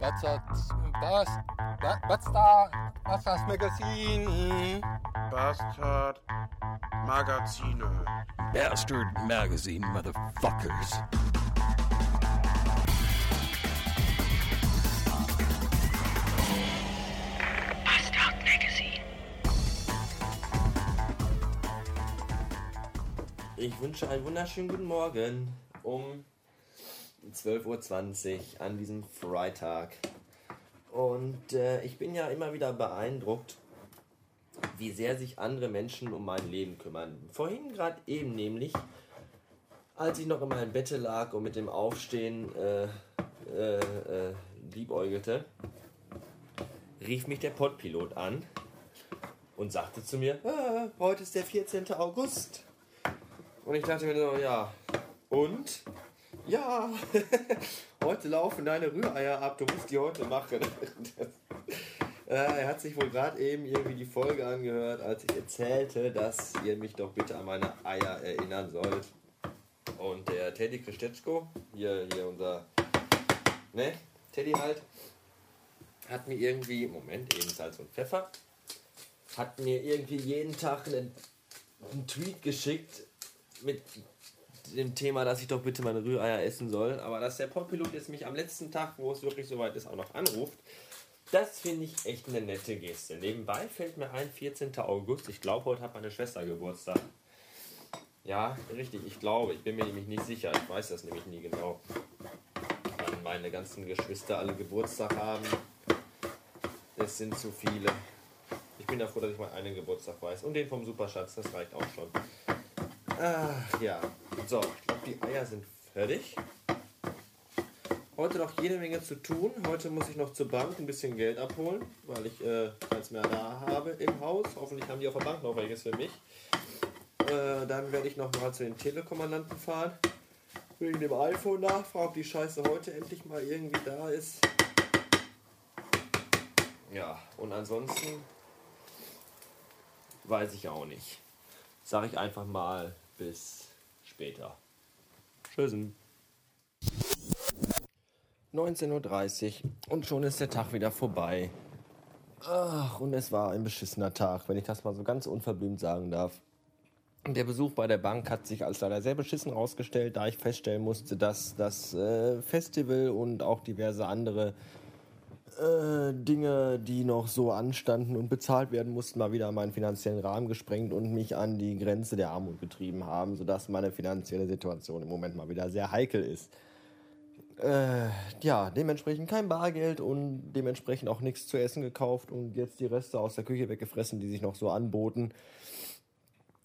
Bastard, Bast, Bastards. Bastard Magazine. Bastard Magazine, motherfuckers. Bastard Magazine. Ich wünsche einen wunderschönen guten Morgen um 12.20 Uhr an diesem Freitag. Und äh, ich bin ja immer wieder beeindruckt, wie sehr sich andere Menschen um mein Leben kümmern. Vorhin gerade eben nämlich, als ich noch in meinem Bette lag und mit dem Aufstehen äh, äh, äh, liebäugelte, rief mich der Pottpilot an und sagte zu mir, ah, heute ist der 14. August. Und ich dachte mir so, ja, und? Ja, heute laufen deine Rühreier ab, du musst die heute machen. Äh, er hat sich wohl gerade eben irgendwie die Folge angehört, als ich erzählte, dass ihr mich doch bitte an meine Eier erinnern sollt. Und der Teddy Christetschko, hier, hier unser, ne, Teddy halt, hat mir irgendwie, Moment, eben Salz und Pfeffer, hat mir irgendwie jeden Tag einen, einen Tweet geschickt mit dem Thema, dass ich doch bitte meine Rühreier essen soll. Aber dass der Podpilot jetzt mich am letzten Tag, wo es wirklich soweit ist, auch noch anruft, das finde ich echt eine nette Geste. Nebenbei fällt mir ein, 14. August. Ich glaube, heute hat meine Schwester Geburtstag. Ja, richtig, ich glaube. Ich bin mir nämlich nicht sicher. Ich weiß das nämlich nie genau. Wann meine ganzen Geschwister alle Geburtstag haben. Es sind zu viele. Ich bin ja froh, dass ich mal einen Geburtstag weiß. Und den vom Superschatz, das reicht auch schon. Ach ja. So, ich glaube, die Eier sind fertig. Heute noch jede Menge zu tun. Heute muss ich noch zur Bank ein bisschen Geld abholen, weil ich äh, keins mehr da habe im Haus. Hoffentlich haben die auf der Bank noch welches für mich. Äh, dann werde ich noch mal zu den Telekommandanten fahren. Wegen dem iPhone nachfragen, ob die Scheiße heute endlich mal irgendwie da ist. Ja, und ansonsten weiß ich auch nicht. Sag ich einfach mal bis später. Tschüssen. 19.30 Uhr und schon ist der Tag wieder vorbei. Ach, und es war ein beschissener Tag, wenn ich das mal so ganz unverblümt sagen darf. Der Besuch bei der Bank hat sich als leider sehr beschissen rausgestellt, da ich feststellen musste, dass das äh, Festival und auch diverse andere äh, Dinge, die noch so anstanden und bezahlt werden mussten, mal wieder meinen finanziellen Rahmen gesprengt und mich an die Grenze der Armut getrieben haben, sodass meine finanzielle Situation im Moment mal wieder sehr heikel ist. Äh, ja, dementsprechend kein Bargeld und dementsprechend auch nichts zu essen gekauft und jetzt die Reste aus der Küche weggefressen, die sich noch so anboten.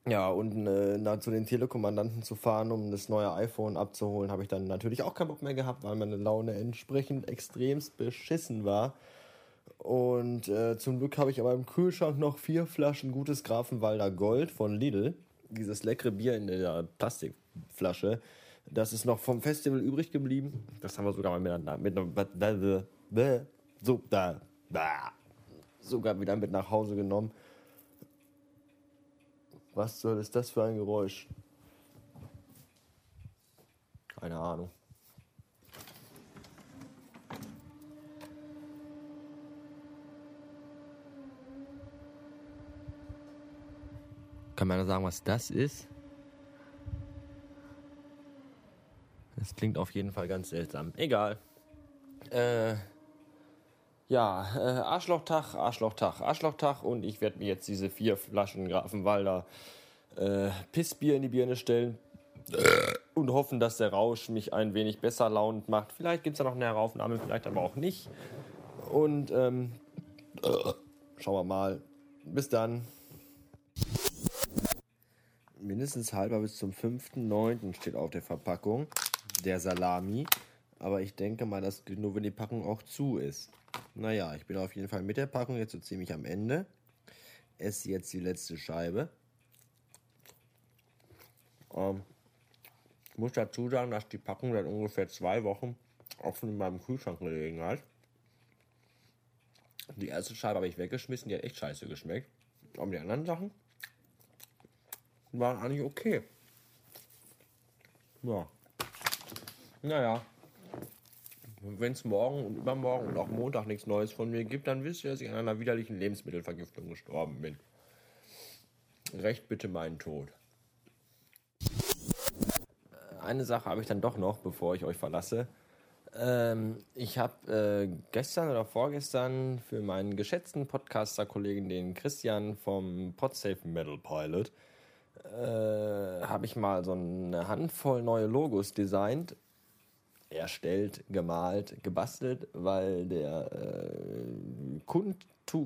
Ja, und äh, zu den Telekommandanten zu fahren, um das neue iPhone abzuholen, habe ich dann natürlich auch keinen Bock mehr gehabt, weil meine Laune entsprechend extremst beschissen war. Und äh, zum Glück habe ich aber im Kühlschrank noch vier Flaschen gutes Grafenwalder Gold von Lidl. Dieses leckere Bier in der Plastikflasche. Das ist noch vom Festival übrig geblieben. Das haben wir sogar mal mit, mit, mit so, da, da, sogar wieder mit nach Hause genommen. Was soll ist das für ein Geräusch? Keine Ahnung. Kann man sagen, was das ist? Das klingt auf jeden Fall ganz seltsam. Egal. Äh, ja, äh, Arschlochtag, Arschlochtag, Arschlochtag und ich werde mir jetzt diese vier Flaschen Grafenwalder äh, Pissbier in die Birne stellen und hoffen, dass der Rausch mich ein wenig besser launend macht. Vielleicht gibt es da noch eine Heraufnahme, vielleicht aber auch nicht. Und ähm, äh, schauen wir mal. Bis dann. Mindestens halber bis zum 5.9. steht auf der Verpackung der Salami. Aber ich denke mal, das gilt nur, wenn die Packung auch zu ist. Naja, ich bin auf jeden Fall mit der Packung jetzt so ziemlich am Ende. Esse jetzt die letzte Scheibe. Ähm, ich muss dazu sagen, dass die Packung seit ungefähr zwei Wochen offen in meinem Kühlschrank gelegen hat. Die erste Scheibe habe ich weggeschmissen, die hat echt scheiße geschmeckt. Aber die anderen Sachen waren eigentlich okay. Ja. Naja. Und wenn es morgen und übermorgen und auch Montag nichts Neues von mir gibt, dann wisst ihr, dass ich an einer widerlichen Lebensmittelvergiftung gestorben bin. Recht bitte meinen Tod. Eine Sache habe ich dann doch noch, bevor ich euch verlasse. Ähm, ich habe äh, gestern oder vorgestern für meinen geschätzten Podcaster-Kollegen, den Christian vom Podsafe Metal Pilot, äh, habe ich mal so eine Handvoll neue Logos designt, erstellt, gemalt, gebastelt, weil der äh, Kund,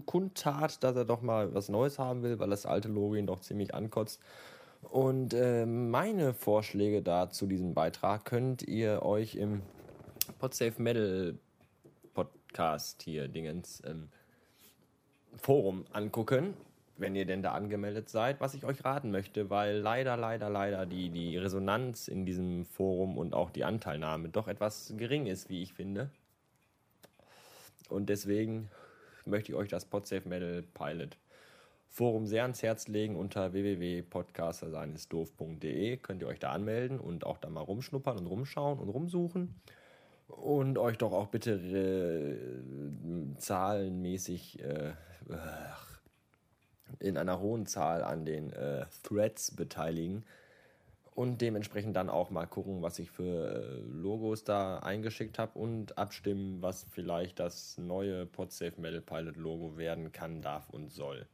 kundtat, dass er doch mal was Neues haben will, weil das alte Logo ihn doch ziemlich ankotzt. Und äh, meine Vorschläge da zu diesem Beitrag könnt ihr euch im Podsafe Metal Podcast hier, Dingens, ähm, Forum angucken, wenn ihr denn da angemeldet seid, was ich euch raten möchte, weil leider, leider, leider die, die Resonanz in diesem Forum und auch die Anteilnahme doch etwas gering ist, wie ich finde. Und deswegen möchte ich euch das Podsafe Metal Pilot Forum sehr ans Herz legen unter www.podcasterseinesdoof.de. Könnt ihr euch da anmelden und auch da mal rumschnuppern und rumschauen und rumsuchen. Und euch doch auch bitte äh, zahlenmäßig äh, in einer hohen Zahl an den äh, Threads beteiligen und dementsprechend dann auch mal gucken, was ich für äh, Logos da eingeschickt habe und abstimmen, was vielleicht das neue Podsafe Metal Pilot Logo werden kann, darf und soll.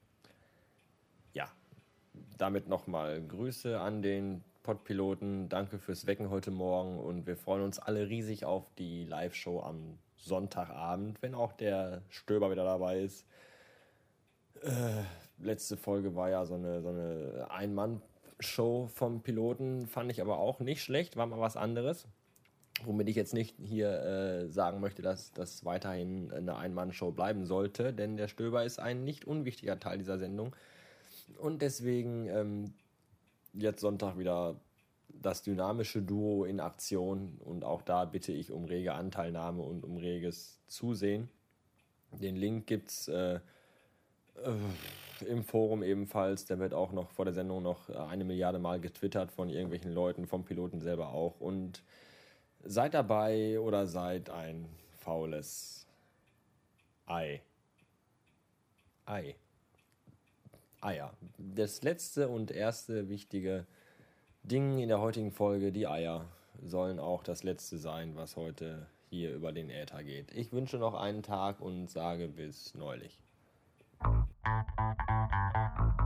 Ja, damit nochmal Grüße an den Podpiloten. Danke fürs Wecken heute Morgen und wir freuen uns alle riesig auf die Live-Show am Sonntagabend, wenn auch der Stöber wieder dabei ist. Äh, letzte Folge war ja so eine, so eine Ein-Mann-Show vom Piloten, fand ich aber auch nicht schlecht, war mal was anderes. Womit ich jetzt nicht hier äh, sagen möchte, dass das weiterhin eine Ein-Mann-Show bleiben sollte, denn der Stöber ist ein nicht unwichtiger Teil dieser Sendung. Und deswegen ähm, jetzt Sonntag wieder das dynamische Duo in Aktion und auch da bitte ich um rege Anteilnahme und um reges Zusehen. Den Link gibt's äh, äh, im Forum ebenfalls. Der wird auch noch vor der Sendung noch eine Milliarde Mal getwittert von irgendwelchen Leuten, vom Piloten selber auch. Und seid dabei oder seid ein faules Ei. Ei. Eier. Das letzte und erste wichtige Ding in der heutigen Folge, die Eier, sollen auch das letzte sein, was heute hier über den Äther geht. Ich wünsche noch einen Tag und sage bis neulich. Thank you.